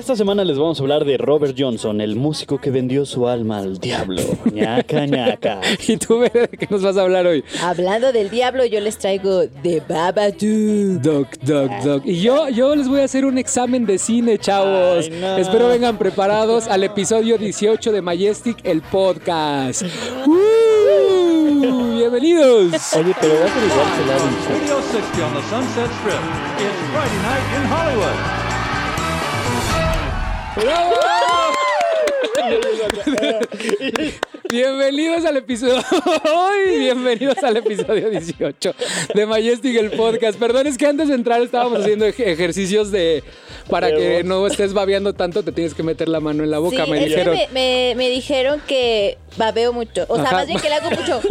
Esta semana les vamos a hablar de Robert Johnson, el músico que vendió su alma al diablo. ñaca, ñaca. ¿Y tú, de qué nos vas a hablar hoy? Hablando del diablo, yo les traigo The Babadook. Doc, doc, doc. Y yo, yo les voy a hacer un examen de cine, chavos. Ay, no. Espero vengan preparados al episodio 18 de Majestic, el podcast. ¡Uh! Bienvenidos. Oye, pero a igual que la. Radio 60 on the Sunset Strip. It's Friday night in Hollywood. ¡Bravo! Bienvenidos al episodio. Bienvenidos al episodio 18 de Majestic el podcast. Perdón, es que antes de entrar estábamos haciendo ej- ejercicios de para que no estés babeando tanto, te tienes que meter la mano en la boca, sí, me es que dijeron. me, me- me dijeron que babeo mucho. O sea, Ajá. más bien que le hago mucho.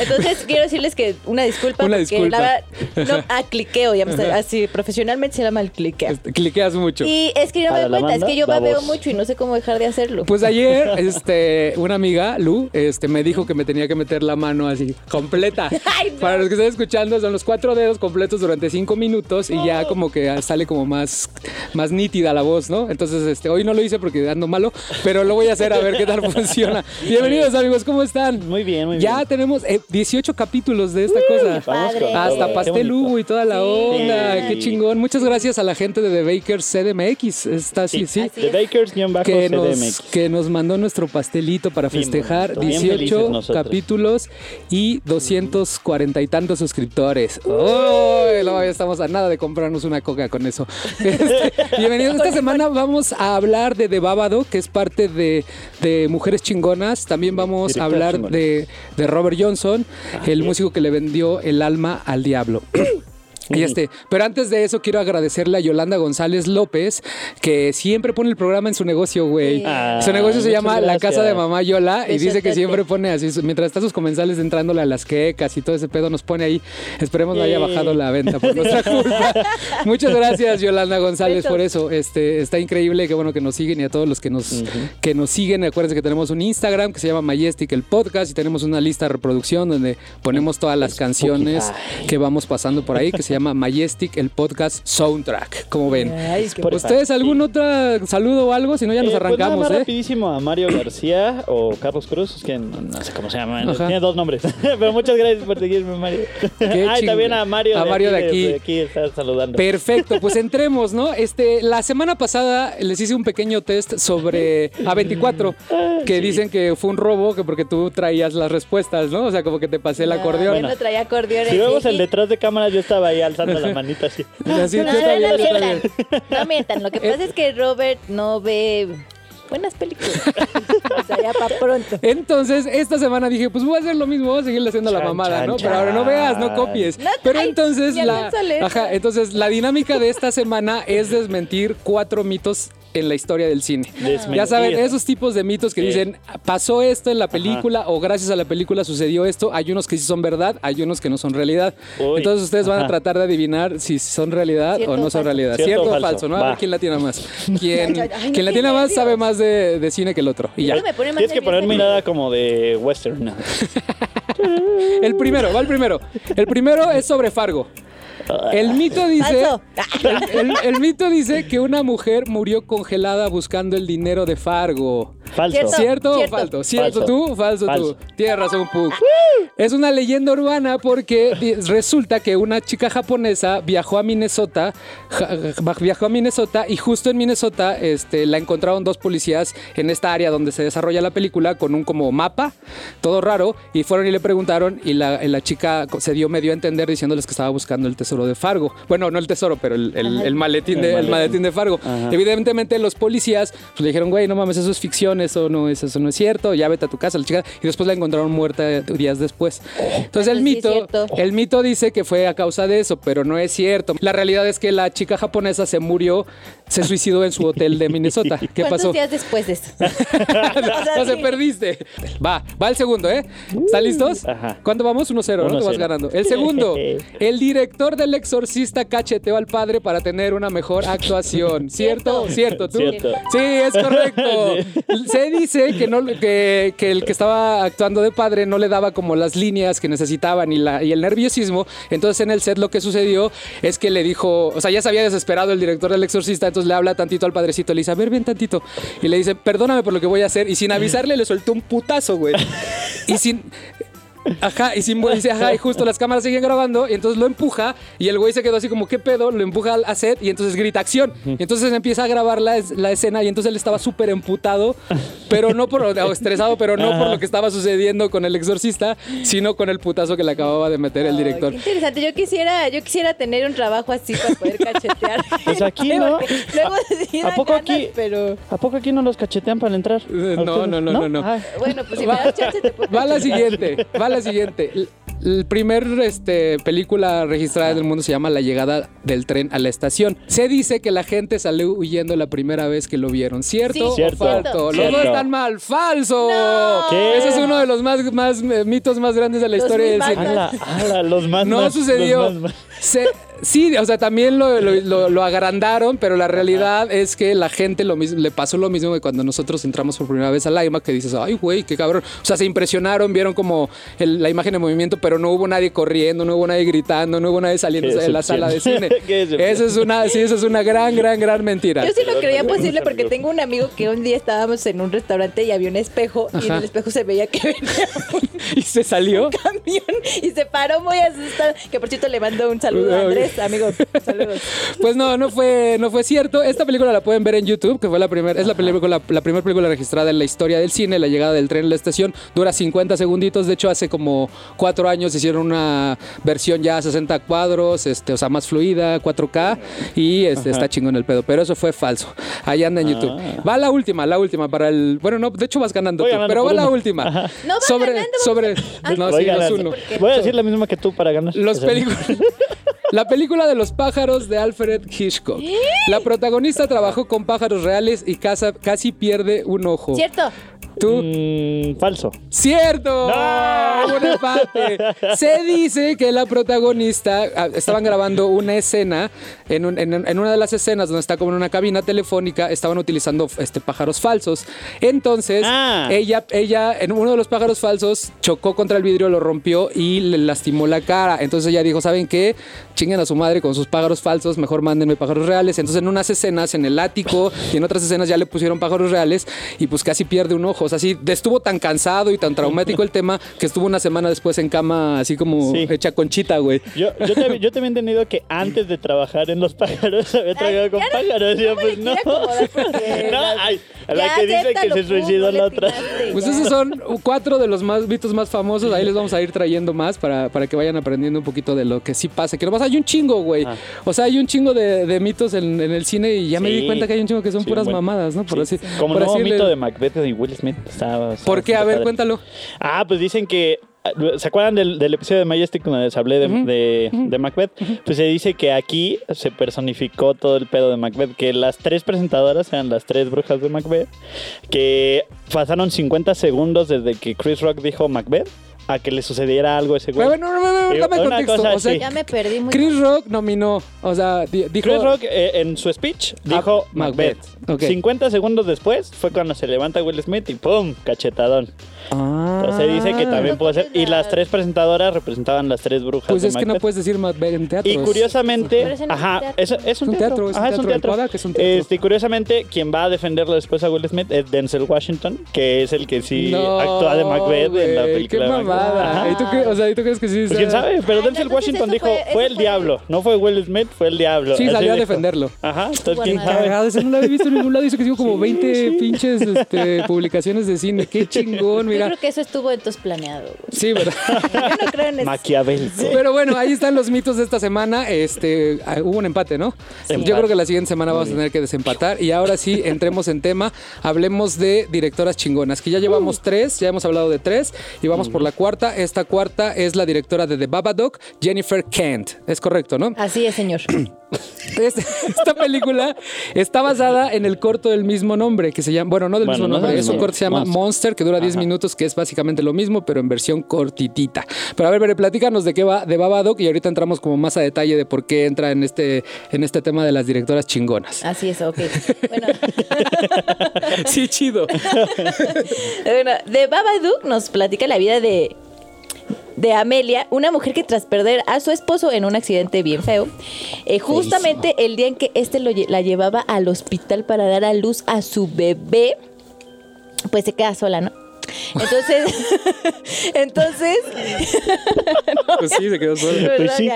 Entonces quiero decirles que una disculpa. Una porque disculpa. La verdad, no, ah, cliqueo, ya me está- así profesionalmente se llama el cliqueo. Este, Cliqueas mucho. Y es que yo no me doy cuenta, es que yo babeo mucho y no sé cómo dejar de hacerlo. Pues ayer, este, una amiga, Lu, este, me dijo que me tenía que meter la mano así, completa. Ay, no. Para los que están escuchando, son los cuatro dedos completos durante cinco minutos y ya como que sale como más, más nítida la voz, ¿no? Entonces, este, hoy no lo hice porque ando malo, pero lo voy a hacer a ver qué tal funciona. Bienvenidos, amigos, ¿cómo están? Muy bien, muy Ya bien. tenemos eh, 18 capítulos de esta cosa. Padre. Hasta pastel bonito. Hugo y toda la Sí. onda. Sí. Qué chingón. Muchas gracias a la gente de The Bakers CDMX. Está así, sí. Así The es. Que nos, que nos mandó nuestro pastelito para festejar bonito, bien 18 felices nosotros. capítulos y 240 y tantos suscriptores. ¡Oh! No, ya estamos a nada de comprarnos una coca con eso. Este, bienvenidos. Esta semana vamos a hablar de The Babado, que es parte de, de Mujeres Chingonas. También vamos a hablar de, de Robert Johnson, el músico que le vendió el alma al diablo. Y este, pero antes de eso quiero agradecerle a Yolanda González López que siempre pone el programa en su negocio, güey. Sí. Ah, su negocio se llama La Casa de Mamá Yola y dice que siempre pone así, mientras está sus comensales entrándole a las quecas y todo ese pedo nos pone ahí. Esperemos no haya bajado la venta por nuestra culpa. Muchas gracias Yolanda González por eso. Este, está increíble, qué bueno que nos siguen y a todos los que nos que nos siguen, acuérdense que tenemos un Instagram que se llama Majestic el podcast y tenemos una lista de reproducción donde ponemos todas las canciones que vamos pasando por ahí que se llama Majestic el podcast soundtrack. como ven? Ay, Por- ¿Ustedes algún otro saludo o algo? Si no, ya nos Eh, pues nada arrancamos, ¿eh? rapidísimo a Mario García o Carlos Cruz, es que no, no sé cómo se llama, Ajá. tiene dos nombres. Pero muchas gracias por seguirme, Mario. Ah, y chingón. también a Mario, A Mario de aquí. De aquí está saludando. Perfecto, pues entremos, ¿no? Este, la semana pasada les hice un pequeño test sobre A24, que dicen que fue un robo, que porque tú traías las respuestas, ¿no? O sea, como que te pasé el No, acordeón. Yo no traía acordeón. si vemos el detrás de cámaras, yo estaba ahí alzando la manita así. Así, No, no, también, no mientan. No mientan. Lo que pasa es que Robert no ve buenas películas. O sea, ya para pronto. Entonces, esta semana dije, pues voy a hacer lo mismo, voy a seguirle haciendo la mamada, chan, ¿no? chan. Pero ahora no veas, no copies. No, Pero ay, entonces la. Ajá, entonces la dinámica de esta semana es desmentir cuatro mitos en la historia del cine. Desmentir. Ya saben, esos tipos de mitos que Sí. dicen, pasó esto en la película o gracias a la película sucedió esto. Hay unos que sí son verdad, hay unos que no son realidad. Uy, Entonces ustedes van a tratar de adivinar si son realidad o no o son realidad. Cierto Cierto, o falso. ¿no? A ver quién la tiene más. Quien, Ay, ay, quien la tiene más sabe más de, de cine que el otro. Y ya. Eso me pone más Tienes que poner mirada como de western. El primero, va el primero. El primero es sobre Fargo. El mito dice. Falso. El, el- el mito dice que una mujer murió congelada buscando el dinero de Fargo. Falso. Cierto. ¿Cierto o falso? ¿Cierto Falso. tú? Falso, Falso. tú. Tienes razón, Pug. Es una leyenda urbana porque resulta que una chica japonesa viajó a Minnesota, viajó a Minnesota y justo en Minnesota este, la encontraron dos policías en esta área donde se desarrolla la película con un como mapa, todo raro, y fueron y le preguntaron y la, la chica se dio medio a entender diciéndoles que estaba buscando el tesoro de Fargo. Bueno, no el tesoro, pero el, el- el maletín, de, El el maletín de Fargo. Ajá. Evidentemente los policías pues, le dijeron, güey, no mames, eso es ficción, eso no es, eso no es cierto, ya vete a tu casa, la chica. Y después la encontraron muerta días después. Entonces el sí mito, el mito dice que fue a causa de eso, pero no es cierto. La realidad es que la chica japonesa se murió, se suicidó en su hotel de Minnesota. ¿Qué ¿Cuántos pasó? días después de esto? no se perdiste. Va, va el segundo, ¿eh? ¿Están listos? Ajá. ¿Cuánto vamos? 1-0, ¿no? Te vas 1-0. ganando. El segundo, el director del exorcista cacheteó al padre para tener una mejor actuación. ¿Cierto? ¿Cierto? ¿Tú? Cierto. Sí, es correcto. se dice que, no, que, que el que estaba actuando de padre no le daba como las líneas que necesitaban y, la, y el nerviosismo. Entonces en el set lo que sucedió es que le dijo, o sea, ya se había desesperado el director del exorcista, entonces le habla tantito al padrecito, le dice, a ver, ven tantito. Y le dice, perdóname por lo que voy a hacer. Y sin avisarle le soltó un putazo, güey. Y sin... Ajá, y sin dice, ajá, y justo las cámaras siguen grabando, y entonces lo empuja, y el güey se quedó así como, ¿qué pedo? Lo empuja al a set, y entonces grita acción. Y entonces empieza a grabar la, es- la escena, y entonces él estaba súper emputado, pero no por, o estresado, pero no por lo que estaba sucediendo con el exorcista, sino con el putazo que le acababa de meter el director. qué interesante. Yo quisiera, yo quisiera tener un trabajo así para poder cachetear. Pues aquí, ¿no? Porque Luego sí ¿A dan poco ganas, aquí? Pero ¿A poco aquí no los cachetean para entrar? Eh, no, no, no, no, no. Ay. bueno, pues si me das chance te puedo Va la cachetear. siguiente, va la siguiente. El, el primer este, película registrada en el mundo se llama La llegada del tren a la estación. Se dice que la gente salió huyendo la primera vez que lo vieron. ¿Cierto Sí, o Cierto. falso? Los dos están mal. ¡Falso! No. ¿Qué? Ese es uno de los más, más eh, mitos más grandes de la Los historia del cine. Ala, ala, los más No más, sucedió. los más más. Se- sí, o sea, también lo, lo- lo- lo agrandaron, pero la realidad es que la gente lo mismo, le pasó lo mismo que cuando nosotros entramos por primera vez al IMAX, que dices, ay, güey, qué cabrón. O sea, se impresionaron, vieron como el- la imagen de movimiento, pero no hubo nadie corriendo, no hubo nadie gritando, no hubo nadie saliendo de la sala de cine. Eso es una, sí, eso es una gran, gran, gran mentira. Yo sí lo creía posible porque tengo un amigo que un día estábamos en un restaurante y había un espejo y en el espejo se veía que venía un Y se salió. camión y se paró muy asustado. Que por cierto le mando un saludo a Andrés, amigo. Saludos. Pues no, no fue, no fue cierto. Esta película la pueden ver en YouTube, que fue la primera, es la película, la primera película registrada en la historia del cine, la llegada del tren a la estación. Dura 50 segunditos. De hecho, hace como cuatro años hicieron una versión ya a 60 cuadros, este, o sea, más fluida, 4K, y este, está chingón el pedo. Pero eso fue falso. Ahí anda en YouTube. Va la última, la última para el. Bueno, no, de hecho vas ganando Voy tú, ganando pero va la uno. última. No, va sobre, ganando, sobre. a- No, Voy sí, ganando. uno. Voy a decir la misma que tú para ganar. Los películas. La película de los pájaros de Alfred Hitchcock. La protagonista trabajó con pájaros reales y casa- casi pierde un ojo. ¿Cierto? Tú. mm, falso. ¡Cierto! ¡No! Un empate. Se dice que la protagonista ah, estaban grabando una escena en, un- en- en una de las escenas donde está como en una cabina telefónica estaban utilizando este pájaros falsos. Entonces Ah. ella ella en uno de los pájaros falsos chocó contra el vidrio, lo rompió y le lastimó la cara. Entonces ella dijo, ¿saben qué? Chinguen a su madre con sus pájaros falsos, mejor mándenme pájaros reales. Entonces en unas escenas en el ático y en otras escenas ya le pusieron pájaros reales y pues casi pierde un ojo. O sea, sí, estuvo tan cansado y tan traumático el tema que estuvo una semana después en cama así como Sí. hecha conchita, güey. Yo, yo, te, yo te había entendido que antes de trabajar en los pájaros había trabajado con no- pájaros. Y yo, no me pues no. No, la- ay, a la Ya, que dice que se suicidó no la otra. Pues esos son cuatro de los más mitos más famosos. Ahí les vamos a ir trayendo más para, para que vayan aprendiendo un poquito de lo que sí pasa. Que nomás hay un chingo, güey. Ah. O sea, hay un chingo de, de mitos en, en el cine y ya me di cuenta que hay un chingo que son Sí, puras bueno. mamadas, ¿no? Por Sí. así Como por nuevo así mito de Macbeth y Will Smith. Estaba- estaba ¿Por qué? A ver, padre. cuéntalo. Ah, pues dicen que. ¿Se acuerdan del, del episodio de Majestic donde les hablé de, de- de Macbeth? Pues se dice que aquí se personificó todo el pedo de Macbeth, que las tres presentadoras eran las tres brujas de Macbeth, que pasaron 50 segundos desde que Chris Rock dijo Macbeth a que le sucediera algo a ese güey. Bueno, no, no, dame una contexto. cosa O sea. Ya me perdí muy Chris Rock nominó, o sea, di- dijo... Chris Rock eh, en su speech dijo Ah, Macbeth. Macbeth. Ok. 50 segundos después fue cuando se levanta Will Smith y ¡pum! Cachetadón. Ah. Entonces se dice que también puede ser. Y las tres presentadoras representaban las tres brujas Pues de es que no Macbeth. puedes decir Macbeth en teatro. Y curiosamente, es ajá, teatro. es un teatro, teatro, es un ajá, es un teatro, teatro. Es un teatro. Este, y curiosamente, quien va a defenderlo después a Will Smith es Denzel Washington, que es el que sí No, actúa de Macbeth en la película. Mamada. Ajá. ¿Y tú, qué- o sea, ¿y tú crees que sí? Pues quién sabe, pero Ay, Denzel entonces Washington eso dijo, fue- fue, eso el fue- diablo, no fue Will Smith, fue el diablo. Sí, Así salió a dijo. defenderlo. Ajá, entonces quién sabe. Cagado, ese no lo había visto en ningún lado. Hizo que hizo como 20 pinches este, publicaciones de cine. Qué chingón, Yo mira. creo que eso estuvo entonces planeado. güey. Sí, ¿verdad? Yo no creo en eso. Maquiavélico. Pero bueno, ahí están los mitos de esta semana. Este, ah, hubo un empate, ¿no? Empate. Yo creo que la siguiente semana vamos a tener que desempatar. Y ahora sí, entremos en tema. Hablemos de directoras chingonas, que ya llevamos tres, ya hemos hablado de tres, y vamos por la cuarta. Esta cuarta es la directora de The Babadook, Jennifer Kent. Es correcto, ¿no? Así es, señor. Esta película está basada en el corto del mismo nombre, que se llama, bueno, no del Bueno, mismo no nombre, es un corto que se llama Monster. Monster, que dura 10 minutos, que es básicamente lo mismo, pero en versión cortitita. Pero a ver, Bere, platícanos de qué va de Babadook y ahorita entramos como más a detalle de por qué entra en este, en este tema de las directoras chingonas. Así es, ok. Bueno, Sí, chido. bueno, de Babadook nos platica la vida de, de Amelia, una mujer que tras perder a su esposo en un accidente bien feo, eh, justamente el día en que este lo la llevaba al hospital para dar a luz a su bebé, pues se queda sola, ¿no? Entonces, entonces, Pues pues sí,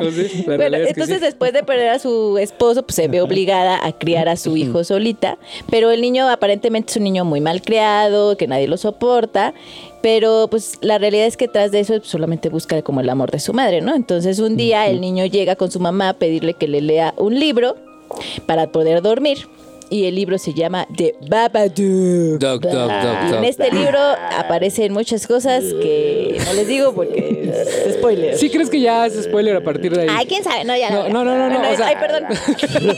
Bueno, entonces sí. después de perder a su esposo, pues se ve obligada a criar a su hijo solita, pero el niño aparentemente es un niño muy mal criado, que nadie lo soporta, pero pues la realidad es que tras de eso pues, solamente busca como el amor de su madre, ¿no? Entonces un día el niño llega con su mamá a pedirle que le lea un libro para poder dormir. Y el libro se llama The Babadook. Dog, dog, Y en este libro aparecen muchas cosas que no les digo porque es spoiler. ¿Sí crees que ya es spoiler a partir de ahí? Ay, quién sabe, no, ya No, no, no, no, no, Bueno, o sea- Ay, perdón.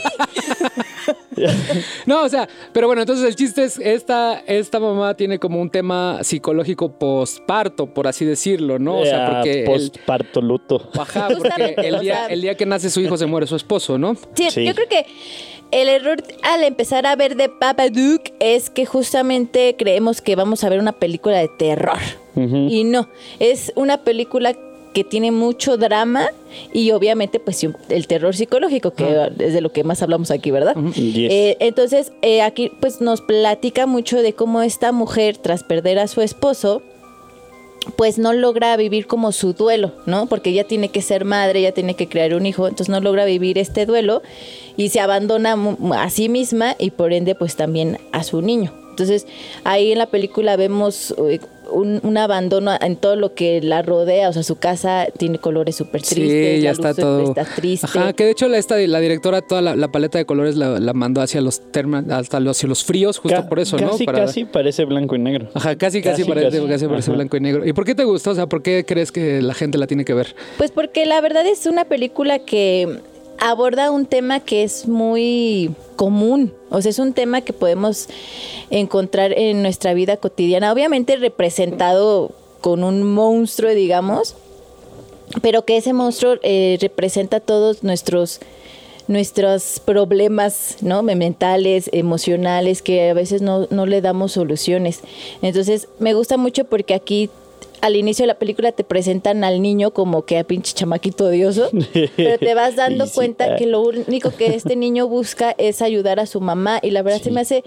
No, o sea, pero bueno, entonces el chiste es, esta, esta mamá tiene como un tema psicológico postparto, por así decirlo, ¿no? O sea, porque... Postparto luto. Ajá, porque el día, sea- el día que nace su hijo se muere su esposo, ¿no? Sí, Sí. yo creo que el error al empezar a ver de Babadook es que justamente creemos que vamos a ver una película de terror. Y no, es una película que tiene mucho drama y obviamente pues el terror psicológico, que es de lo que más hablamos aquí, ¿verdad? Yes. Eh, entonces, eh, aquí pues nos platica mucho de cómo esta mujer, tras perder a su esposo, pues no logra vivir como su duelo, ¿no? Porque ella tiene que ser madre, ella tiene que crear un hijo, entonces no logra vivir este duelo y se abandona a sí misma y por ende pues también a su niño. Entonces ahí en la película vemos eh, un, un abandono en todo lo que la rodea, o sea, su casa tiene colores súper tristes, sí, ya la está todo. está triste. Ajá, que de hecho la, esta, la directora toda la, la paleta de colores la, la mandó hacia los terma- hasta los, hacia los fríos, justo Ca- por eso, ¿no? Casi, Para- casi parece blanco y negro. Ajá, casi, casi, Casi, parece, casi. casi parece blanco y negro. ¿Y por qué te gustó? O sea, ¿por qué crees que la gente la tiene que ver? Pues porque la verdad es una película que aborda un tema que es muy común, o sea, es un tema que podemos encontrar en nuestra vida cotidiana, obviamente representado con un monstruo, digamos, pero que ese monstruo eh, representa todos nuestros nuestros problemas ¿no? mentales, emocionales, que a veces no, no le damos soluciones. Entonces, me gusta mucho porque aquí al inicio de la película te presentan al niño como que a pinche chamaquito odioso, pero te vas dando sí, cuenta ah. que lo único que este niño busca es ayudar a su mamá y la verdad se me hace,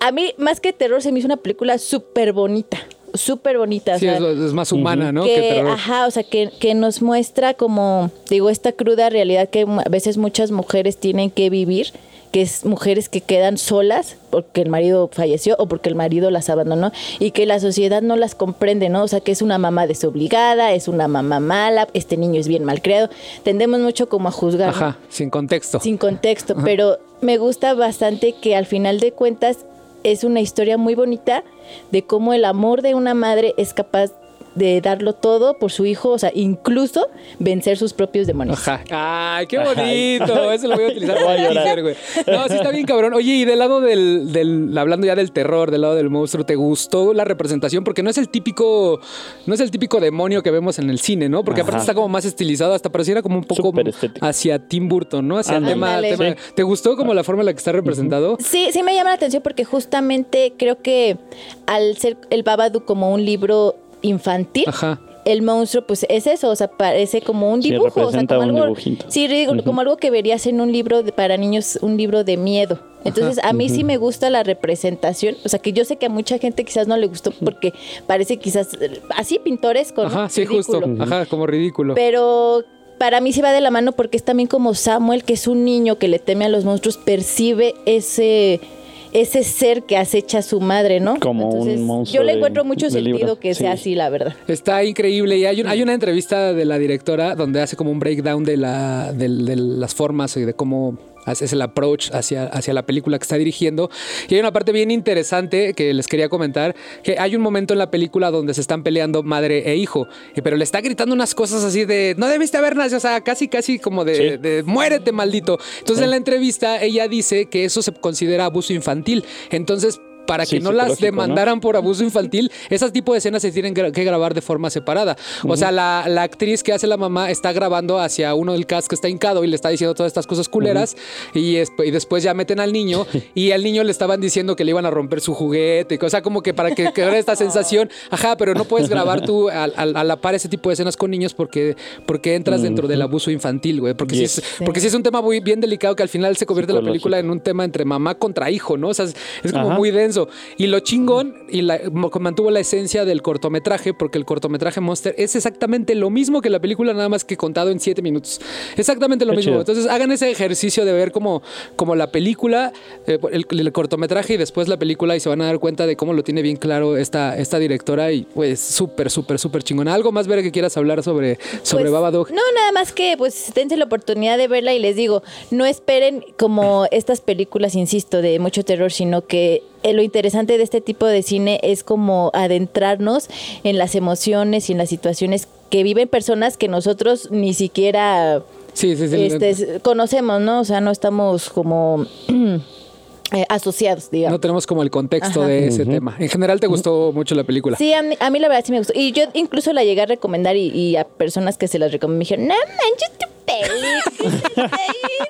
a mí más que terror se me hizo una película súper bonita, súper bonita. o Sí, sea, es, es más humana, ¿no? que, Que terror. ajá, o sea, que, que nos muestra como, digo, esta cruda realidad que a veces muchas mujeres tienen que vivir, que es mujeres que quedan solas porque el marido falleció o porque el marido las abandonó y que la sociedad no las comprende, ¿no? O sea, que es una mamá desobligada, es una mamá mala, este niño es bien malcriado. Tendemos mucho como a juzgar. ¿no? Ajá, sin contexto. sin contexto, pero me gusta bastante que al final de cuentas es una historia muy bonita de cómo el amor de una madre es capaz de darlo todo por su hijo, o sea, incluso vencer sus propios demonios. Ajá. Ay, qué Ajá. bonito. Eso lo voy a utilizar Voy a para llorar. teaser, güey. No, sí está bien cabrón. Oye, y del lado del, del, hablando ya del terror, del lado del monstruo, ¿te gustó la representación? Porque no es el típico, no es el típico demonio que vemos en el cine, ¿no? Porque aparte está como más estilizado, hasta pareciera como un poco hacia Tim Burton, ¿no? Hacia el tema, tema- ¿Te gustó como la forma en la que está representado? Sí, sí me llama la atención porque justamente creo que al ser el Babadook como un libro infantil, Ajá. el monstruo pues es eso, o sea, parece como un Sí, dibujo, o sea, como algo, sí, digo, como algo que verías en un libro de- para niños, un libro de miedo. Entonces, a mí sí me gusta la representación, o sea, que yo sé que a mucha gente quizás no le gustó porque parece quizás eh, así pintoresco, ¿no? Ajá, sí, Ridículo. justo. Ajá, como ridículo. Pero para mí se va de la mano porque es también como Samuel, que es un niño que le teme a los monstruos, percibe ese ese ser que acecha a su madre, ¿no? Como un monstruo Yo le de- encuentro mucho de sentido libro. que sea Sí. así, la verdad. Está increíble. Y hay, un- hay una entrevista de la directora donde hace como un breakdown de, la, de las formas y de cómo es el approach hacia, hacia la película que está dirigiendo. Y hay una parte bien interesante que les quería comentar, que hay un momento en la película donde se están peleando madre e hijo, pero le está gritando unas cosas así de, no debiste haber nacido, o sea, casi, casi como de, Sí. de, muérete, maldito. Entonces en la entrevista ella dice que eso se considera abuso infantil. Entonces... Para Sí, que no las demandaran por abuso infantil, esas tipo de escenas se tienen que grabar de forma separada. O sea, la, la actriz que hace la mamá está grabando hacia uno del cast que está hincado y le está diciendo todas estas cosas culeras y, es- y después ya meten al niño y al niño le estaban diciendo que le iban a romper su juguete, o sea, como que para que quedara esta sensación, ajá, pero no puedes grabar tú al- al- a, la par ese tipo de escenas con niños porque, porque entras dentro del abuso infantil, güey, porque, Yes. sí es, porque sí es un tema muy bien delicado que al final se convierte la película en un tema entre mamá contra hijo, ¿no? O sea, es, es como muy denso. Y lo chingón, y la- mantuvo la esencia del cortometraje, porque el cortometraje Monster es exactamente lo mismo que la película, nada más que contado en siete minutos. Exactamente lo Qué mismo. chido. Entonces hagan ese ejercicio de ver como, como la película, eh, el, el cortometraje y después la película y se van a dar cuenta de cómo lo tiene bien claro esta, esta directora y pues súper, súper, súper chingona. ¿Algo más, ver que quieras hablar sobre, sobre Pues, Babadook? No, nada más que pues dense la oportunidad de verla y les digo, no esperen como estas películas, insisto, de mucho terror, sino que lo interesante de este tipo de cine es como adentrarnos en las emociones y en las situaciones que viven personas que nosotros ni siquiera Sí, sí, sí. este, conocemos, ¿no? O sea, no estamos como eh, asociados, digamos. no tenemos como el contexto Ajá. de ese tema. En general, ¿te gustó mucho la película? Sí, a mí, a mí la verdad sí me gustó. Y yo incluso la llegué a recomendar y, y a personas que se las recomendé me dijeron, no manches película.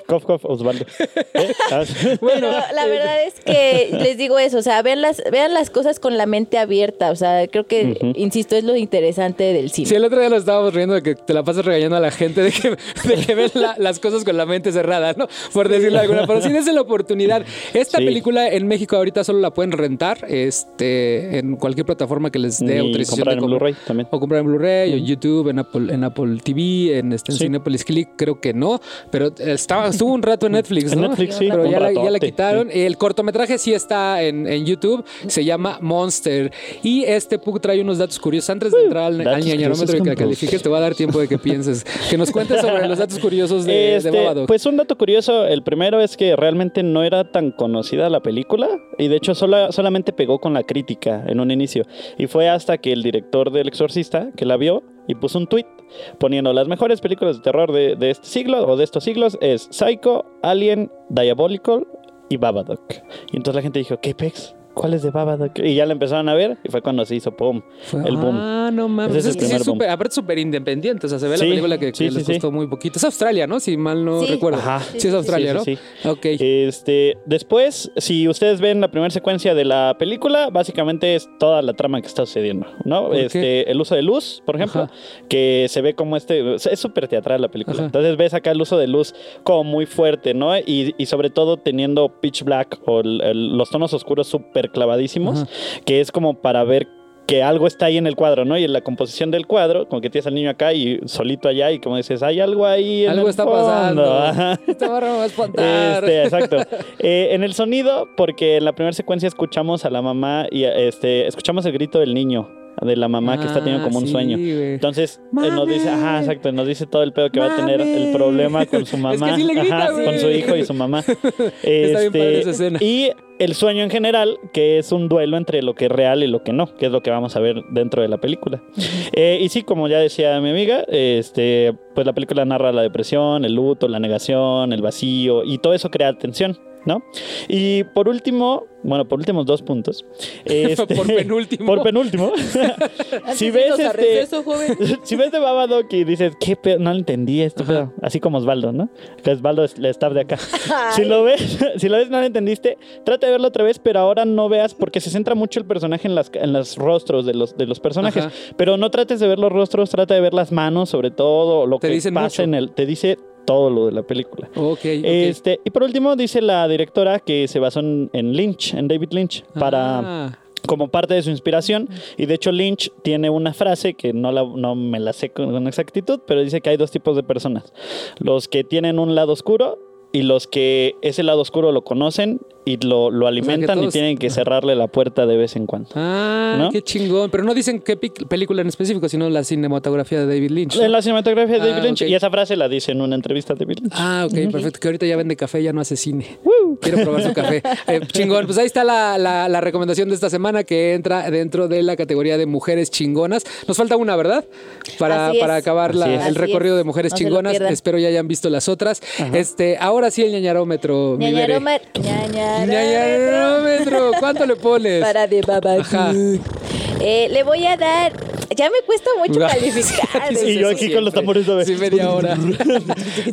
Cof, cof, Osvaldo. ¿Eh? Ah, Pero la verdad es que les digo eso, o sea, vean las, vean las cosas con la mente abierta. O sea, creo que, insisto, es lo interesante del cine. Sí, el otro día nos estábamos riendo de que te la pasas regañando a la gente de que, de que ven la- las cosas con la mente cerrada, ¿no? Por decirlo alguna. Pero sí, dense la oportunidad. Esta Sí. película en México ahorita solo la pueden rentar este, en cualquier plataforma que les dé Y autorización comprar de en Blu-ray también. O comprar en Blu-ray, o YouTube, en Apple, en Apple TV, en, este, en Sí. Cinepolis Click, creo que no. Pero estaba, estuvo un rato en Netflix, En ¿no? Netflix, sí, Pero ya la, ya la quitaron. El cortometraje sí está en, en YouTube. Se llama Monster. Y este Pug trae unos datos curiosos. Antes de entrar al, al ñañarómetro y que la califiques, te va a dar tiempo de que pienses. Que nos cuentes sobre los datos curiosos de, de Este, Babadook. pues un dato curioso, el primero es que realmente no era tan conocida la película y de hecho sola- solamente pegó con la crítica en un inicio. Y fue hasta que el director del Exorcista, que la vio y puso un tweet poniendo las mejores películas de terror de, de este siglo o de estos siglos es Psycho, Alien, Diabolical y Babadook. Y entonces la gente dijo, ¿qué pex? ¿Cuál es de Babadook? Y ya la empezaron a ver y fue cuando se hizo pum, Fue- el boom. Ah, no mames. Ese es el que sí es boom. súper, aparte súper independiente. O sea, se ve la película que, que sí, les sí. costó muy poquito. Es Australia, ¿no? Si mal no Sí. recuerdo. Ajá. Sí, es Australia, Sí, sí, ¿no? Ok. Este, después, si ustedes ven la primera secuencia de la película, básicamente es toda la trama que está sucediendo, ¿no? ¿Por Este, el uso de luz, por ejemplo, Ajá. que se ve como este, es súper teatral la película. Ajá. Entonces ves acá el uso de luz como muy fuerte, ¿no? Y, y sobre todo teniendo pitch black o el- el- los tonos oscuros súper clavadísimos, Ajá. que es como para ver que algo está ahí en el cuadro, ¿no? Y en la composición del cuadro, como que tienes al niño acá y solito allá y como dices, hay algo ahí en Algo el está fondo". pasando. Ajá. Esta barra me va a espantar. Este, exacto. Eh, en el sonido, porque en la primera secuencia escuchamos a la mamá y este, escuchamos el grito del niño, de la mamá que está teniendo como un Ah, sí, sueño. Entonces eh, nos dice, ajá, exacto, nos dice todo el pedo que va a tener el problema con su mamá, Es que sí le grita, ajá, güey. con su hijo y su mamá. bien Este, padre esa escena. Y el sueño en general, que es un duelo entre lo que es real y lo que no, que es lo que vamos a ver dentro de la película. Eh, y sí, como ya decía mi amiga, este, pues la película narra la depresión, el luto, la negación, el vacío, y todo eso crea tensión. ¿No? Y por último, bueno, por últimos dos puntos. este, Por penúltimo. Por penúltimo. si ves este, si ves de Babadook y dices, ¿qué pedo? No lo entendí esto, pedo. Así como Osvaldo, ¿no? Que Osvaldo es el staff de acá. si lo ves, si lo ves, no lo entendiste, trata de verlo otra vez, pero ahora no veas, porque se centra mucho el personaje en, las, en los rostros de los, de los personajes. Ajá. Pero no trates de ver los rostros, trata de ver las manos, sobre todo, lo Te que dicen pasa mucho. en el. Te dice todo lo de la película. Este, y por último, dice la directora que se basó en, en Lynch, en David Lynch, para Ah, como parte de su inspiración. Y de hecho Lynch tiene una frase que no, la- no me la sé con, con exactitud, pero dice que hay dos tipos de personas. Los que tienen un lado oscuro y los que ese lado oscuro lo conocen y lo, lo alimentan y todos- tienen que cerrarle la puerta de vez en cuando. Ah, ¿No? qué chingón. Pero no dicen qué película en específico, sino la cinematografía de David Lynch. la cinematografía de Ah, David Lynch, ok. y esa frase la dice en una entrevista de David Lynch. Ah, ok, perfecto. Que ahorita ya vende café, ya no hace cine. Quiero probar su café. Eh, chingón. Pues ahí está la, la- la recomendación de esta semana que entra dentro de la categoría de mujeres chingonas. Nos falta una, ¿verdad? Para, Así es. para acabar la- el Así recorrido es. de mujeres No chingonas. Espero ya hayan visto las otras. Este, ahora sí el ñañarómetro. mi. Ñañaroma- ñañarómetro. ¿Cuánto le pones? Para de. Ajá. Eh, le voy a dar. Ya me cuesta mucho calificar. Sí, yo aquí con los tambores de Sí, media hora.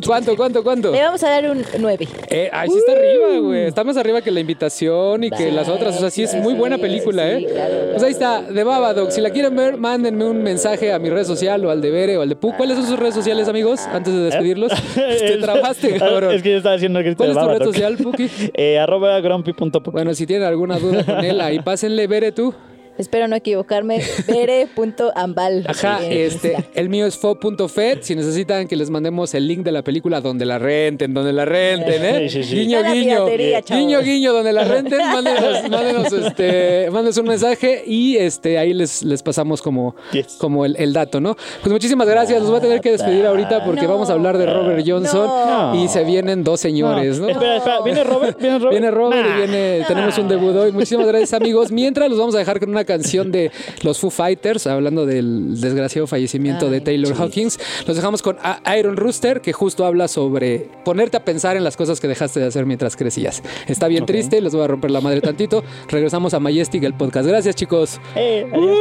¿Cuánto, cuánto, cuánto? Le vamos a dar un 9. Eh, ahí sí está arriba, güey. Está más arriba que la invitación y que las otras. O sea, sí es muy buena película, ¿eh? Pues ahí está, de Babadook. Si la quieren ver, mándenme un mensaje a mi red social o al de Bere o al de Pu. ¿Cuáles son sus redes sociales, amigos? Antes de despedirlos. Te trabaste, cabrón. Es que yo estaba haciendo el grito ¿Cuál es tu red social, Puki? Eh, arroba grumpy.puki. Bueno, si tienen alguna duda con él, ahí pásenle, Bere tú. Espero no equivocarme. Bere.ambal. Ajá, este, el mío es fo.fet. Si necesitan que les mandemos el link de la película donde la renten, donde la renten, ¿eh? Sí, sí, sí. Guiño, guiño. Guiño, guiño, donde la renten, mándenos, mándenos, este, mándenos un mensaje y este, ahí les, les pasamos como, Yes. como el, el dato, ¿no? Pues muchísimas gracias. Nos voy a tener que despedir ahorita porque No. vamos a hablar de Robert Johnson No. y se vienen dos señores, ¿no? Espera, espera, ¿viene Robert? ¿Viene Robert? Viene Robert Nah. y viene, tenemos un debut hoy. Muchísimas gracias, amigos. Mientras los vamos a dejar con una canción de los Foo Fighters, hablando del desgraciado fallecimiento de Ay, Taylor Hawkins. Los dejamos con A- Iron Rooster, que justo habla sobre ponerte a pensar en las cosas que dejaste de hacer mientras crecías. Está bien triste, les voy a romper la madre tantito. Regresamos a Majestic, el podcast. Gracias, chicos. Eh, adiós.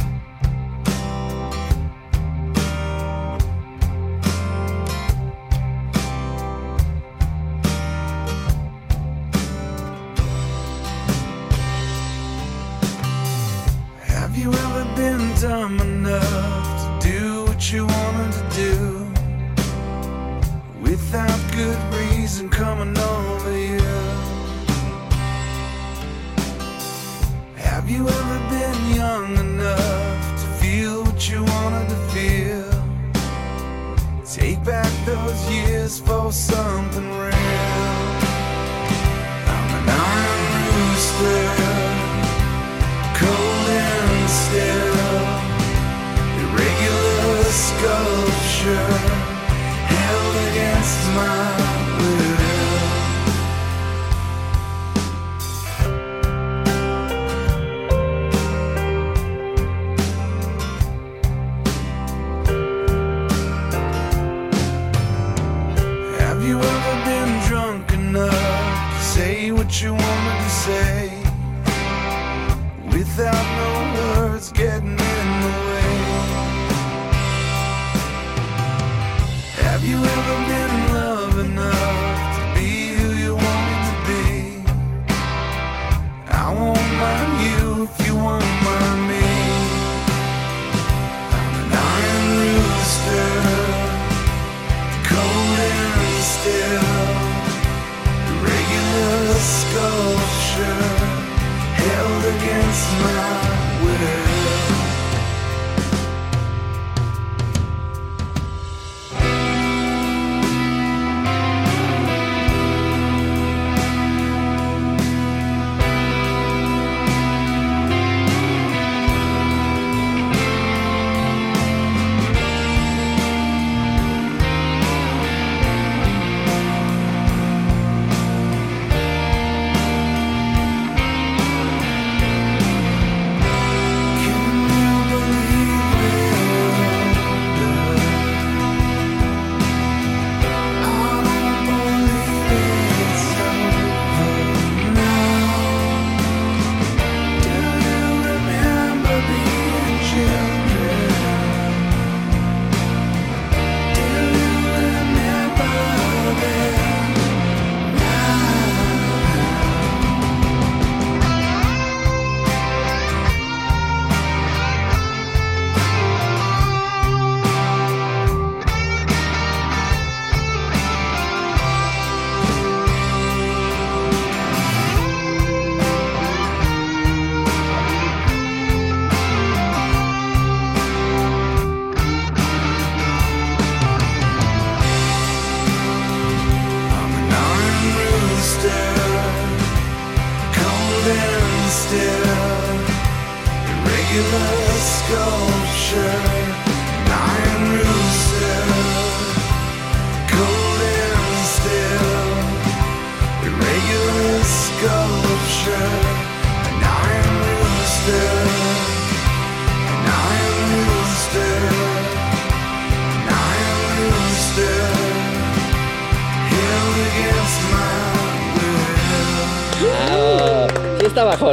Uh.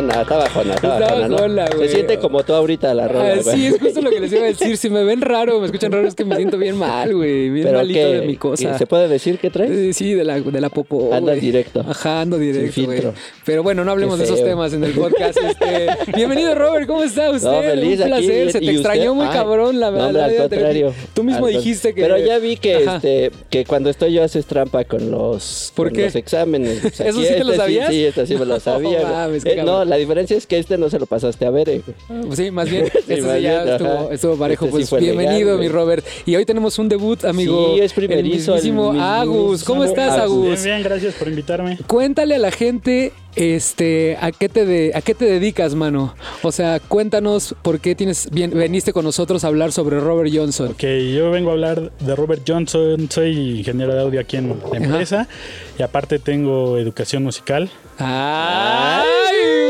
Bajona, está bajona, está, Está bajona, ¿no? bajona, güey. Se siente como tú ahorita la rola, Ah, güey. sí, es justo lo que les iba a decir. Si me ven raro, me escuchan raro, es que me siento bien mal, güey. Bien Pero malito de mi cosa. ¿Se puede decir qué traes? Eh, Sí, de la, de la popó. Andas directo. Ajá, ando directo, güey. Pero bueno, no hablemos de esos temas en el podcast. Este, bienvenido, Robert. ¿Cómo está usted? No, feliz Un aquí, placer. Se te ¿y extrañó usted? muy Ay, cabrón, la verdad. al contrario. Tú mismo Al dijiste que. Pero ya vi que este que cuando estoy yo haces trampa con los, ¿Por con qué? los exámenes. O sea, ¿Eso aquí sí te lo este sabías? Sí, este sí me lo sabía. No mames, Eh, no. La diferencia es que este no se lo pasaste a ver. eh, güey. Sí, más bien. Este sí ya bien, estuvo, parejo. Este pues bienvenido, mi Robert. Y hoy tenemos un debut, amigo. Sí, es primerizo, El el Agus. ¿Cómo estás, Agus. Agus? Bien, bien, gracias por invitarme. Cuéntale a la gente, este, a qué te de- a qué te dedicas, mano. O sea, cuéntanos por qué tienes bien, veniste con nosotros a hablar sobre Robert Johnson. Ok, yo vengo a hablar de Robert Johnson, soy ingeniero de audio aquí en la empresa y aparte tengo educación musical. ¡Ay!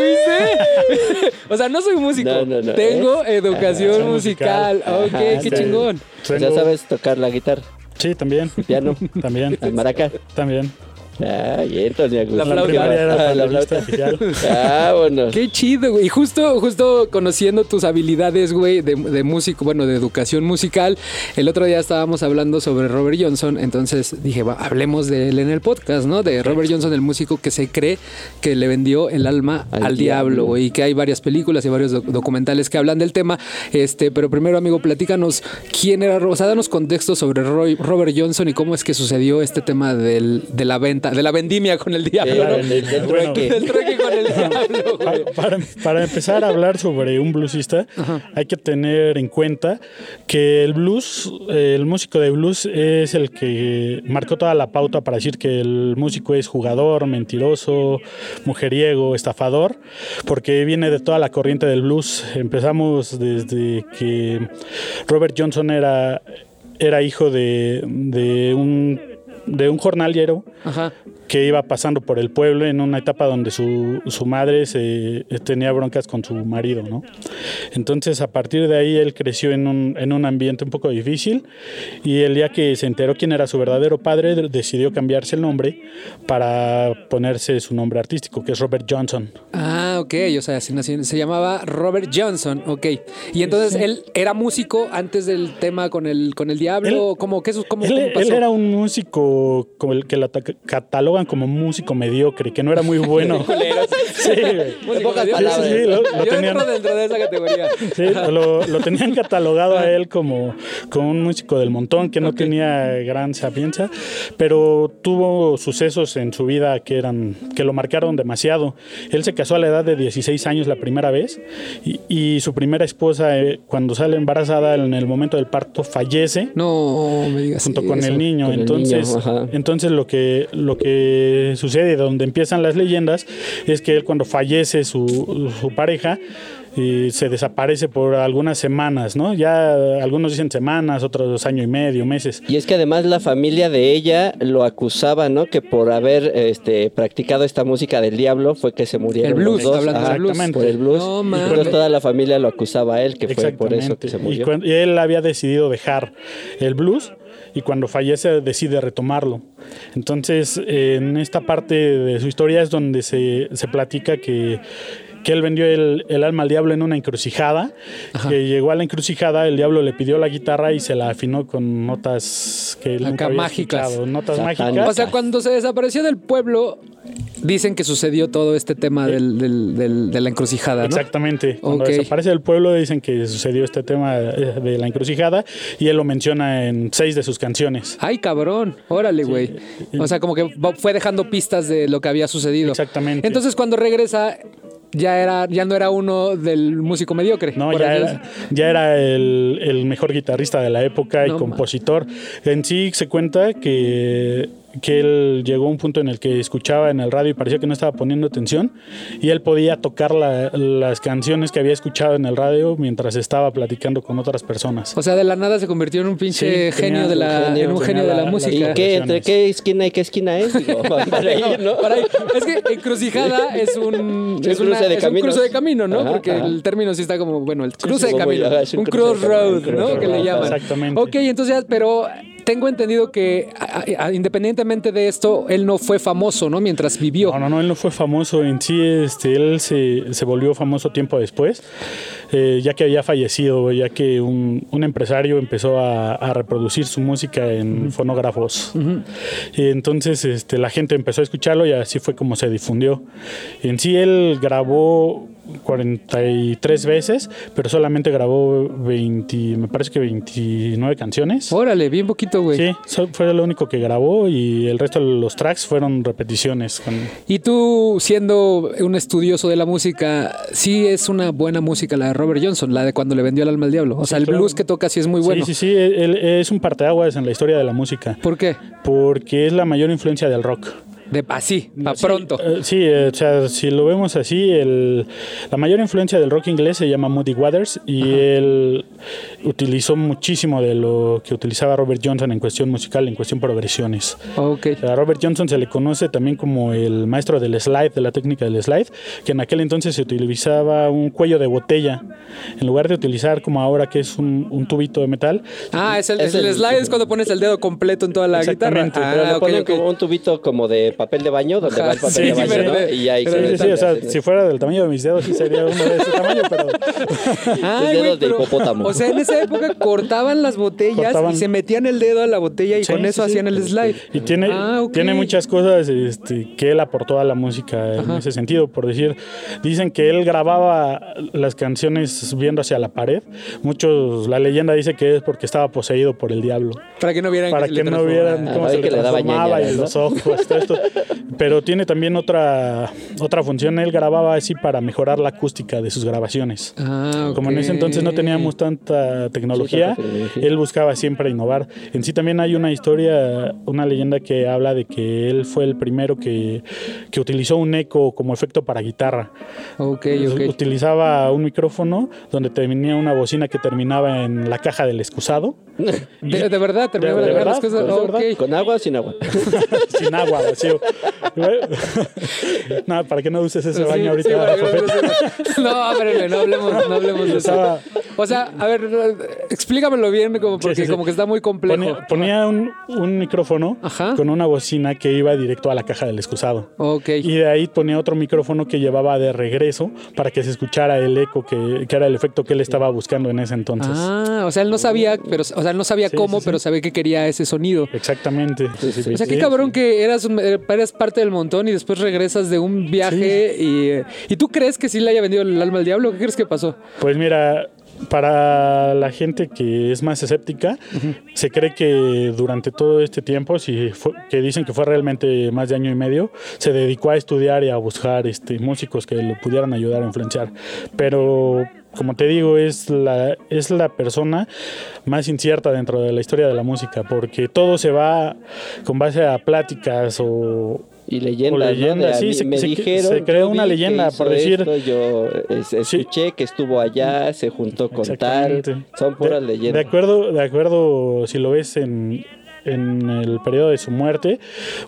¿Viste? o sea, no soy músico. No, no, no. Tengo educación Ajá, musical. musical. Ok, Ajá, qué sí. chingón. Ya sabes tocar la guitarra, Sí, también, el piano, también, el maraca. también. Ah, y entonces, Agus. La La flauta. primaria era Ah, la flauta. oficial. Ah, bueno. Qué chido, güey. Y justo, justo conociendo tus habilidades, güey, de, de músico, bueno, de educación musical, el otro día estábamos hablando sobre Robert Johnson, entonces dije, va, hablemos de él en el podcast, ¿no? De Robert Johnson, el músico que se cree que le vendió el alma al, Al diablo, diablo. güey, y que hay varias películas y varios doc- documentales que hablan del tema. Este, pero primero, amigo, platícanos quién era, o sea, danos contexto sobre Roy- Robert Johnson y cómo es que sucedió este tema del- de la venta, de la vendimia con el diablo, del- del Bueno. trueque. Del trueque con el diablo, para empezar a hablar sobre un bluesista, hay que tener en cuenta que el blues, eh, el músico de blues es el que marcó toda la pauta para decir que el músico es jugador, mentiroso, mujeriego, estafador, porque viene de toda la corriente del blues. Empezamos desde que Robert Johnson era, era hijo de, de un de un jornalero Ajá. Que iba pasando por el pueblo en una etapa donde su, su madre se, tenía broncas con su marido, ¿no? Entonces, a partir de ahí, él creció en un, en un ambiente un poco difícil y el día que se enteró quién era su verdadero padre, de- decidió cambiarse el nombre para ponerse su nombre artístico, que es Robert Johnson. Ah, ok, o sea, se, llamaba Robert Johnson, ok. Y entonces él era músico antes del tema con el, con el diablo, Él- ¿cómo, qué, cómo, Él, cómo él pasó? era un músico como el que lo ta- catalogan como músico mediocre, que no era muy bueno. sí, güey. Pocas palabras. Sí, sí, lo- lo Yo tenían- entro dentro de esa categoría. Sí, lo, lo tenían catalogado a él como, como un músico del montón que no tenía gran sapiencia, pero tuvo sucesos en su vida que eran que lo marcaron demasiado. Él se casó a la edad de 16 años la primera vez y, y su primera esposa eh, cuando sale embarazada en el momento del parto fallece No, me digas junto con eso. el niño. Con el entonces, niño, entonces lo que lo que sucede, donde empiezan las leyendas, es que él cuando fallece su, su pareja eh, se desaparece por algunas semanas, ¿no? Ya algunos dicen semanas, otros año y medio, meses. Y es que además la familia de ella lo acusaba, ¿no? Que por haber este, practicado esta música del diablo fue que se murieron El blues, los dos. hablando del Ajá, blues. Por el blues. No, y toda la familia lo acusaba a él, que fue por eso que se Y, murió. y él había decidido dejar el blues y cuando fallece decide retomarlo. Entonces, en esta parte de su historia es donde se, se platica que, que él vendió el, el alma al diablo en una encrucijada, que llegó a la encrucijada, el diablo le pidió la guitarra y se la afinó con notas que él Acá nunca había mágicas. escuchado, notas mágicas. O sea, cuando se desapareció del pueblo, dicen que sucedió todo este tema del, del- del- de la encrucijada, ¿no? Exactamente. Cuando desaparece del pueblo dicen que sucedió este tema eh, de la encrucijada y él lo menciona en seis de sus canciones. Ay, cabrón, órale, güey. O sea, como que fue dejando pistas de lo que había sucedido. Exactamente. Entonces, cuando regresa, ya era, ya no era uno del músico mediocre. No, ya era, ya era el, el mejor guitarrista de la época y No, compositor. En sí se cuenta que que él llegó a un punto en el que escuchaba en el radio y parecía que no estaba poniendo atención y él podía tocar la- las canciones que había escuchado en el radio mientras estaba platicando con otras personas. O sea, de la nada se convirtió en un pinche Sí, tenía genio de la, genio, en un genio de la, la- la- música. ¿Y qué? ¿Entre qué esquina y qué esquina es? Digo, para ir, ¿no? Por ahí. Es que encrucijada es un, Es es un una- cruce de es un cruce de camino, ¿no? Ajá, Porque ajá. el término sí está como, bueno, el cruce de como camino. ya, es un Un de crossroad, camino, ¿no? Que le llaman. exactamente. Ok, entonces, pero tengo entendido que a- a- independientemente de esto, él no fue famoso, ¿no? Mientras vivió. No, no, no, él no fue famoso en sí, este, él se, se volvió famoso tiempo después, eh, ya que había fallecido, ya que un, un empresario empezó a, a reproducir su música en fonógrafos. Y entonces este, la gente empezó a escucharlo y así fue como se difundió. En sí él grabó 43 veces, pero solamente grabó 20, me parece que 29 canciones. Órale, bien poquito, güey. Sí, so- fue lo único que grabó y el resto de los tracks fueron repeticiones. con- Y tú, siendo un estudioso de la música, sí es una buena música la de Robert Johnson, la de cuando le vendió el alma al diablo. O sea, el claro. blues que toca sí es muy bueno. Sí, sí, sí, él, él es un parteaguas en la historia de la música, ¿Por qué? porque es la mayor influencia del rock. De así, a Sí, pronto. eh, sí, eh, o sea, si lo vemos así, el, la mayor influencia del rock inglés se llama Muddy Waters y él utilizó muchísimo de lo que utilizaba Robert Johnson en cuestión musical, en cuestión progresiones. Ok. A Robert Johnson se le conoce también como el maestro del slide, de la técnica del slide, que en aquel entonces se utilizaba un cuello de botella. En lugar de utilizar como ahora que es un, un tubito de metal, Ah, es el, Es el el- slide es cuando pones el dedo completo en toda la guitarra. Exactamente, Ah, Pero le ok, ponen ok. como un tubito como de papel de baño, donde Ajá, va el papel sí, de sí, baño, pero- ¿no? Y ahí pero- Sí, sí, o sea, si fuera del tamaño de mis dedos, sí sería uno de ese tamaño, pero Ay, dedos güey, de pero- hipopótamo. O sea, en esa época cortaban las botellas Cortaban. y se metían el dedo a la botella y Sí, con eso sí, sí. hacían el slide. Y tiene, Ah, ok. tiene muchas cosas este, que él aportó a la música en ese sentido. Por decir, dicen que él grababa las canciones viendo hacia la pared. Muchos, la leyenda dice que es porque estaba poseído por el diablo. Para que no vieran Para que le no vieran Ah, cómo para se que le le daba transformaba y los ojos, todo esto. Pero tiene también otra, otra función. Él grababa así para mejorar la acústica de sus grabaciones. Ah, Como en ese entonces no teníamos tanta tecnología, Sí, él buscaba siempre innovar. En sí también hay una historia, una leyenda que habla de que él fue el primero que, que utilizó un eco como efecto para guitarra. Utilizaba un micrófono donde tenía una bocina que terminaba en la caja del excusado, De, de verdad, terminaba de de ver las verdad, cosas. de Ok. verdad. ¿Con agua o sin agua? sin agua, vacío. Nada, para que no uses ese baño ahorita. sí, no- Fofete. No, hablemos, no hablemos de eso. Estaba- O sea, a ver, explícamelo bien, como porque sí, sí. como que está muy complejo. Ponía, ponía un, un micrófono Ajá. con una bocina que iba directo a la caja del excusado. Ok. Y de ahí ponía otro micrófono que llevaba de regreso para que se escuchara el eco, que, que era el efecto que él estaba buscando en ese entonces. Ah, o sea, él no sabía, pero, o sea, él no sabía Sí, cómo, sí, sí. pero sabía que quería ese sonido. Exactamente. O sea, Sí, qué cabrón que eras, un- eras parte del montón y después regresas de un viaje y, eh, y tú crees que sí le haya vendido el alma al diablo. ¿Qué crees que pasó? Pues mira, para la gente que es más escéptica, se cree que durante todo este tiempo, si fue- que dicen que fue realmente más de año y medio, se dedicó a estudiar y a buscar este, músicos que lo pudieran ayudar a influenciar. Pero como te digo, es la, es la persona más incierta dentro de la historia de la música, porque todo se va con base a pláticas o, Y leyendas, O ¿no? sí, se- me se- dijeron. se creó una leyenda, por decir- esto, yo es- escuché que estuvo allá, se juntó con tal. Son puras de, leyendas. De acuerdo, de acuerdo, si lo ves en, en el periodo de su muerte,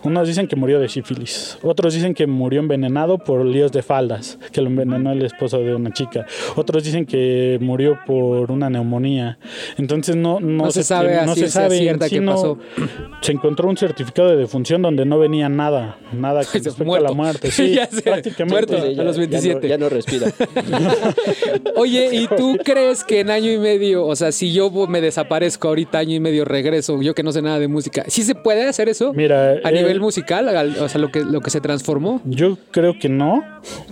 unos dicen que murió de sífilis, otros dicen que murió envenenado por líos de faldas, que lo envenenó el esposo de una chica, otros dicen que murió por una neumonía. Entonces no, no, No se sabe a no se sabe cierta no- pasó. Se encontró un certificado de defunción donde no venía nada, nada con Dice, respecto a la muerte. Sí, Ya sé, prácticamente. muerto. Sí, a los 27. Ya no, ya no respira. Oye, ¿y tú crees que en año y medio, o sea, si yo me desaparezco ahorita año y medio regreso, yo que no sé nada de música, ¿sí se puede hacer eso? Mira, a eh, nivel musical, al- o sea, lo que, lo que se transformó. Yo creo que no,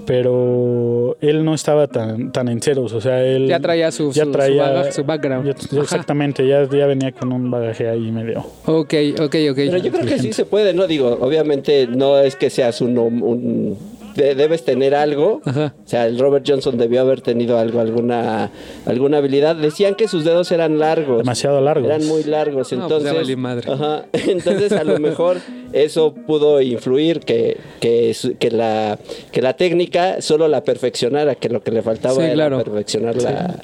pero él no estaba tan, tan en ceros, o sea, él... Ya traía su- su- su bagaje, su background. ya- ya exactamente, ya, ya venía con un bagaje ahí medio. Ok, ok, ok. Pero yo creo que sí se puede, ¿no? Digo, obviamente no es que seas un... un- de- debes tener algo. Ajá. O sea, el Robert Johnson debió haber tenido algo, alguna, alguna habilidad. Decían que sus dedos eran largos. Demasiado largos. Eran muy largos, No, pues entonces... ya valí madre. Ajá. Entonces, a lo mejor eso pudo influir que, que, su- que la, que la técnica solo la perfeccionara, que lo que le faltaba Sí, era claro. perfeccionar la,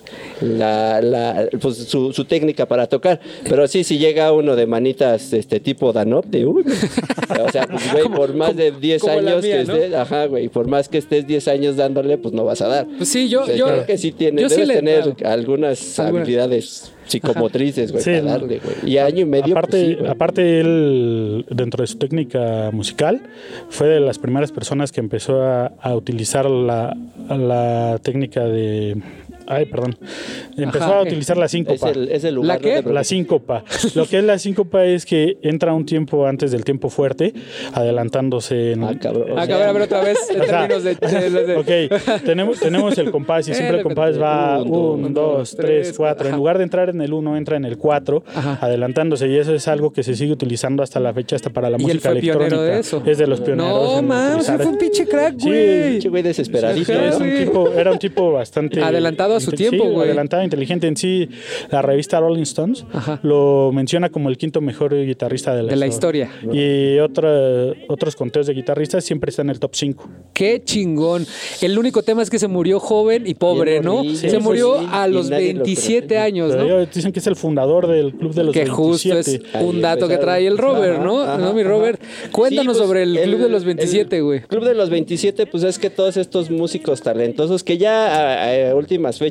la, la- pues, su, su técnica para tocar. Pero sí, si llega uno de manitas este tipo Danop, de uy, o sea, pues, güey, por más de 10 como la años mía, que ¿no? estés, ajá, güey, por más que estés 10 años dándole, pues no vas a dar. Pues sí, yo, O sea, yo creo que sí tiene, yo sí debes le- tener claro. algunas Alguna- habilidades psicomotrices, güey, Sí, para darle, güey. Y año y medio, aparte, pues, sí, güey. aparte él, dentro de su técnica musical, fue de las primeras personas que empezó a, a utilizar la, la técnica de... Ay, perdón. Empezó Ajá, a utilizar la es síncopa. el, es el lugar ¿La qué? La síncopa. Lo que es la síncopa es que entra un tiempo antes del tiempo fuerte, adelantándose en... Ah, cabrón. o Ah, a ver, a ver otra vez en O sea, términos de, de- de- Ok, tenemos, tenemos el compás y siempre el compás va Un, 1, 2, 3, 4. En lugar de entrar en el 1, entra en el 4, Ajá. adelantándose. Y eso es algo que se sigue utilizando hasta la fecha, hasta para la Y él música fue pionero electrónica. de eso. Es de los pioneros. No, mames, fue un pinche crack, Sí, güey. pinche güey desesperadito. Sí, es un tipo, era un tipo bastante Adelantado a su tiempo, sí, güey. adelantado, inteligente. En sí, la revista Rolling Stones Ajá. lo menciona como el quinto mejor guitarrista de la, De la historia. Y otra- otros conteos de guitarristas siempre está en el top 5. Qué chingón. El único tema es que se murió joven y pobre, Bien ¿no? se Sí, murió sí, a los nadie lo 27 conoce. años, ¿no? dicen que es el fundador del club de los Que justo 27. es Ahí un dato que trae el Robert, Ajá, ¿no? ajá, ¿No, mi ajá. Robert? Cuéntanos Sí, pues, sobre el, Club de los 27, el güey. Club de los 27, pues es que todos estos músicos talentosos que ya a, a últimas fechas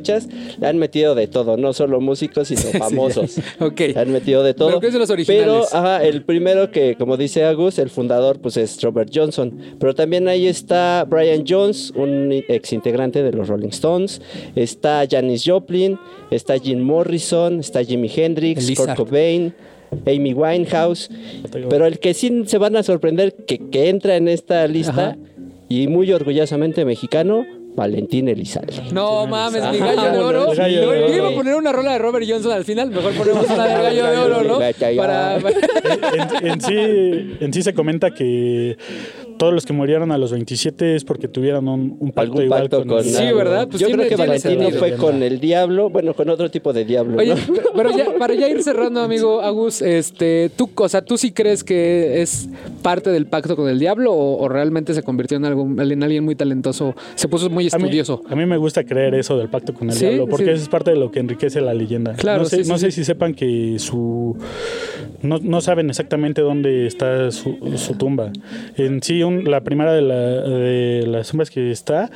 le han metido de todo, no solo músicos, sino famosos. Ok. Le han metido de todo. Pero ¿qué es de los? Pero, ajá, el primero que, como dice Agus, el fundador, pues es Robert Johnson. Pero también ahí está Brian Jones, un ex integrante de los Rolling Stones. Está Janis Joplin, está Jim Morrison, está Jimi Hendrix, El Kurt Lizard. Cobain. Amy Winehouse, pero el que sí se van a sorprender que, que entra en esta lista Ajá. y muy orgullosamente mexicano, Valentín Elizalde. No mames, mi gallo de oro. Yo iba a poner una rola de Robert Johnson al final. Mejor ponemos una del gallo de oro, ¿no? Para. En, en sí, en sí se comenta que todos los que murieron a los 27 es porque tuvieron un, un pacto Algún igual pacto con, con, el- Sí, ¿verdad? Pues Yo creo que Valentino fue con el diablo, bueno, con otro tipo de diablo. Oye, ¿no? pe- pero ya, para ya ir cerrando, amigo Agus, este, tú, o sea, ¿tú sí crees que es parte del pacto con el diablo o, o realmente se convirtió en algo, en alguien muy talentoso, se puso muy A mí, estudioso? a mí me gusta creer eso del pacto con el Sí, diablo, porque sí. eso es parte de lo que enriquece la leyenda. Claro, no sé, sí, sí, no sé sí. si sepan que su no, no saben exactamente dónde está su, su tumba. En sí, un- la primera de, la- de las tumbas que está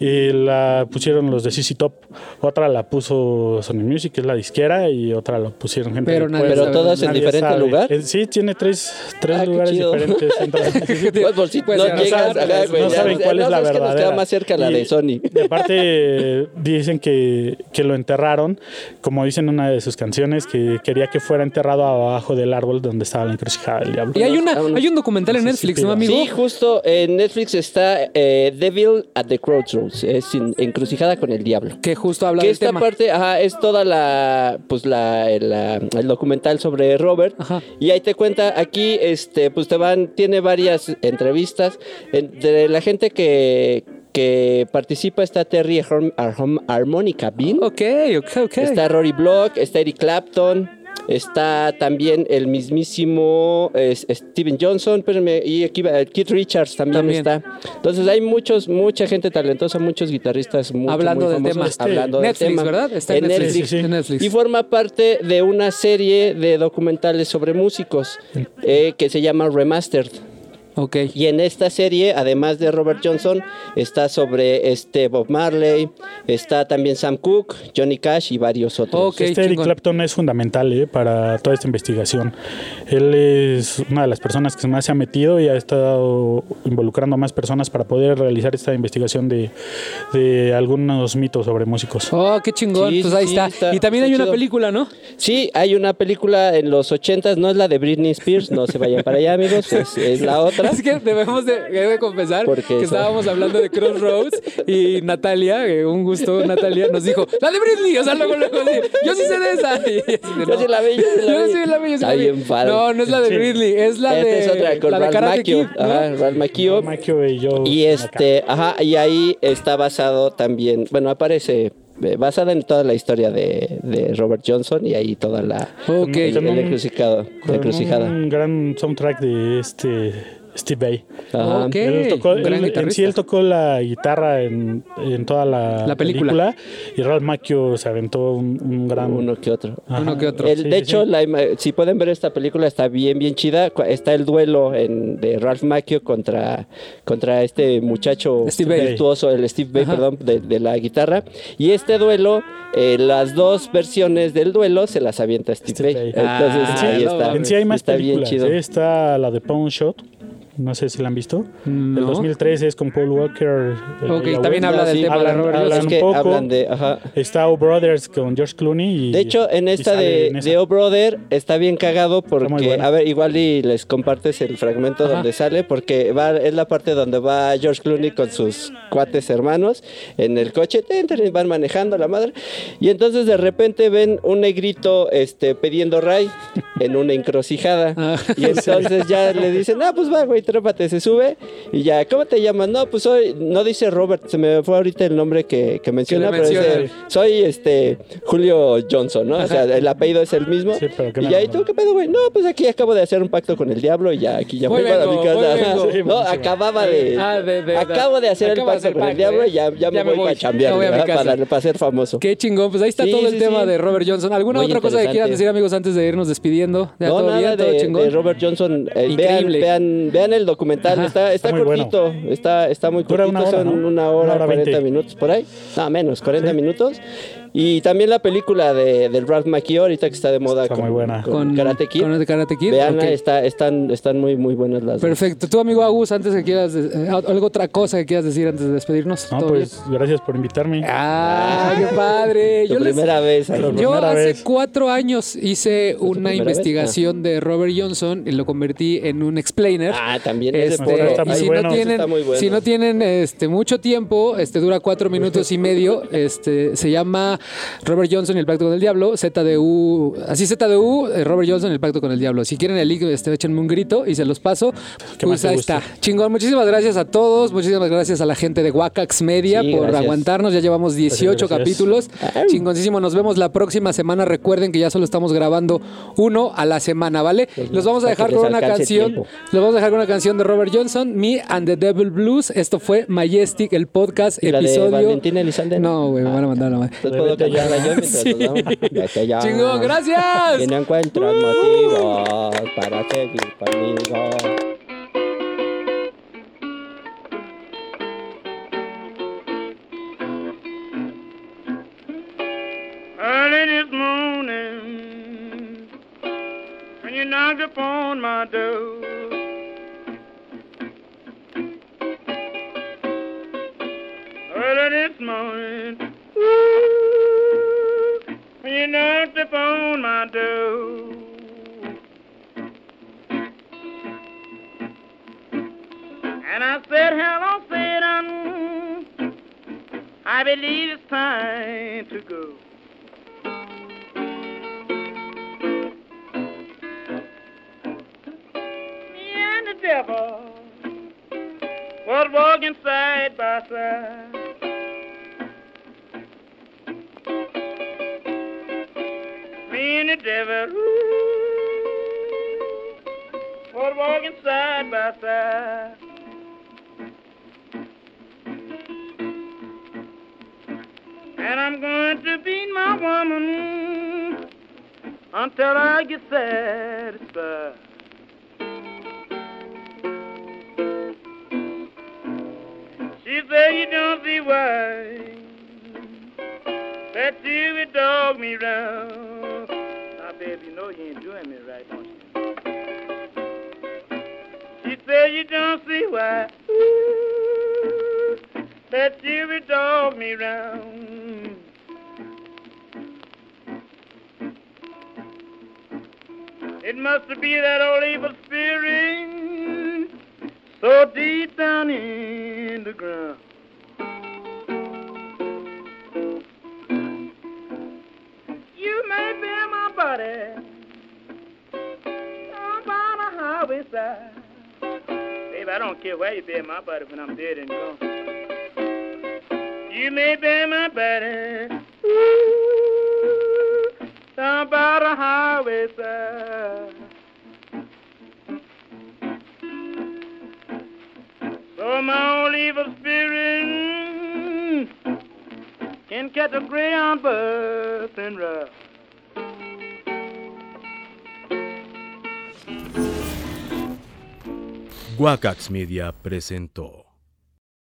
eh, la pusieron los de CC Top, otra la puso Sony Music, que es la disquera, y otra la pusieron gente Pero nadie. Pero todas en Nadie diferente sabe. lugar. Eh, Sí, tiene tres, tres Ah, lugares diferentes. Entonces, Pues, por si Pues no ya no llegas, saben, no ya- cuál no, es la es que verdadera. nos queda más cerca la Y- de Sony. y aparte dicen que, que lo enterraron, como dicen en una de sus canciones, que quería que fuera enterrado abajo del árbol donde estaba la encrucijada del diablo. Y hay, una, hay un documental en Netflix, ¿no, amigo? Sí, justo en Netflix está eh, Devil at the Crossroads, es in- encrucijada con el diablo. Que justo habla que del esta tema. parte ajá, es toda la pues la, el, la- el documental sobre Robert Ajá. y ahí te cuenta aquí este pues te van tiene varias entrevistas En- de la gente que que participa está Terry Harm- Harm- Harmonica Bean Ok, ok, ok. está Rory Block está Eric Clapton Está también el mismísimo Steven Johnson, y aquí va, Keith Richards también, También. está. Entonces hay muchos, mucha gente talentosa, muchos guitarristas Hablando muy del famosos tema. hablando del Netflix, tema. ¿verdad? Está en, en Netflix. Netflix. Sí, sí, sí. En Netflix. Y forma parte de una serie de documentales sobre músicos eh, que se llama Remastered. Ok. Y en esta serie, además de Robert Johnson, está sobre este Bob Marley, está también Sam Cooke, Johnny Cash y varios otros. Ok, este Eric. Clapton es fundamental eh, para toda esta investigación. Él es una de las personas que más se ha metido y ha estado involucrando a más personas para poder realizar esta investigación de, de algunos mitos sobre músicos. Oh, qué chingón. Sí, pues ahí sí, está. está- Y también está hay una chido. película, ¿no? Sí, hay una película en los ochentas, no es la de Britney Spears, no se vayan para allá amigos, es, es la otra. Es que debemos de, confesar ¿Por qué que eso? estábamos hablando de Crossroads y Natalia, eh, un gusto, Natalia, nos dijo, la de Britney, o sea, luego, luego, así, yo sí sé de esa. De, Yo sí la vi, yo sí la Yo vi. sí la vi, yo sí Está la vi. bien padre. No, no es la de. Britney, es la Esta de, es otra con la de Ralph Karate Macchio. Kid, ¿no? Ajá, Ralph Macchio. Macchio y yo. Y este, ajá, y ahí está basado también, bueno, aparece eh, basada en toda la historia de, de Robert Johnson y ahí toda la, Ok. el, el encrucijado- encrucijada. Un gran soundtrack de este Steve Vai. Ajá. Ok. Él tocó, él- en sí él tocó la guitarra en, en toda la, La película. y Ralph Macchio se aventó un, un gran... Uno que otro. Ajá. Uno que otro. El- Sí, de sí, hecho, sí. la ima- si pueden ver esta película, está bien, bien chida. Está el duelo en- de Ralph Macchio contra, contra este muchacho Steve virtuoso, el Steve Ajá. perdón, de, de la guitarra. Y este duelo, eh, las dos versiones del duelo se las avienta Steve, Steve. Entonces, Ah, ahí no está. En sí hay más está bien películas. chido. ¿eh? Está la de Pawn Shot. No sé si la han visto. No. El 2003 es con Paul Walker. Ok, y también habla del sí, tema de hablan- Robert hablan Johnson. Es que un poco. hablan de... Ajá. Está O Brothers con George Clooney. Y, De hecho, en esta de, en de O Brother está bien cagado porque, a ver, igual y les compartes el fragmento Ajá. donde sale, porque va, es la parte donde va George Clooney con sus cuates hermanos en el coche, van manejando la madre, y entonces de repente ven un negrito este, pidiendo ray en una encrucijada, Ah. y entonces ya le dicen, ah, pues va, güey, trépate, se sube, y ya, ¿cómo te llamas? No, pues soy, no dice Robert, se me fue ahorita el nombre que, que menciona, pero menciona. dice, soy este Julio Johnson, ¿no? O sea, el apellido es el mismo. Sí, pero y ya, ¿y ¿no? tú qué pedo, güey? No, pues aquí acabo de hacer un pacto con el diablo y ya aquí ya voy para vengo, mi casa. Sí, no, acababa de, Ah, de- de- acabo de hacer el acabo de pacto hacer con el pacto, diablo ¿eh? y ya, ya me voy, para chambear, ya voy a para, para ser famoso. Qué chingón, pues ahí está Sí, todo el sí, tema sí. de Robert Johnson. ¿Alguna Muy otra cosa que quieran decir, amigos, antes de irnos despidiendo? ¿Ya No, todo nada de, chingón? de Robert Johnson. Eh, vean, vean, vean el documental, está, está, bueno. cortito, está, está muy Dura cortito, una hora, son ¿no? una hora, Una hora 40 veinte. minutos por ahí. No, menos, 40 minutos. Y también la película de, del Ralph Macchio, ahorita que está de moda Está con, muy buena. con Karate Kid. Con Karate Kid. Veanla, ok. está, están, están muy, muy buenas las dos. Perfecto. Tú, amigo Agus, antes que quieras, eh, algo otra cosa que quieras decir antes de despedirnos. No, ¿Todo pues gracias por invitarme. Ah, qué padre. Tu Yo les- primera vez. Yo primera hace vez. cuatro años hice una vez? investigación de Robert Johnson y lo convertí en un explainer. Ah, también es de Este, y si bueno. no tienen, está muy bueno. si no tienen este, mucho tiempo, este dura cuatro minutos y medio. Este se llama Robert Johnson y el pacto con el diablo. ZDU, así ZDU, eh, Robert Johnson y el pacto con el diablo. Si quieren el link, este, échenme un grito y se los paso. ¿Qué Pues ahí gusta? está. Chingón. Muchísimas gracias a todos. Muchísimas gracias a la gente de Wakax Media Sí, por gracias. aguantarnos. Ya llevamos 18 gracias. capítulos. Ay. Chingoncísimo. Nos vemos la próxima semana. Recuerden que ya solo estamos grabando uno a la semana, ¿vale? Los vamos a dejar con una canción. tiempo. Los vamos a dejar con una canción de Robert Johnson, Me and the Devil Blues. Esto fue Majestic, el podcast, ¿Y la de episodio. Valentina Elizalde? No, güey, me van a mandar la madre. Yo mientras Sí. Chingón, gracias. Y no encuentro motivos para seguir conmigo. Early this morning, when you knocked upon my door, early this morning, you knocked upon my door. And I said, hello, Satan. I believe it's time to go. Me and the devil was walking side by side. And devil ooh, was walking side by side. And I'm going to beat my woman until I get satisfied. She said you don't see why that you would dog me round. Baby, you know you ain't doing me right, don't you? She said you don't see why ooh, that you would dog me round. It must be that old evil spirit so deep down in the ground. daddy I'm on a highway. Baby, I don't care where you bury my body when I'm dead and gone. You may bury my body ooh, down by the highway side. So my old evil spirit can catch a gray on bus and ride. Guacax Media presentó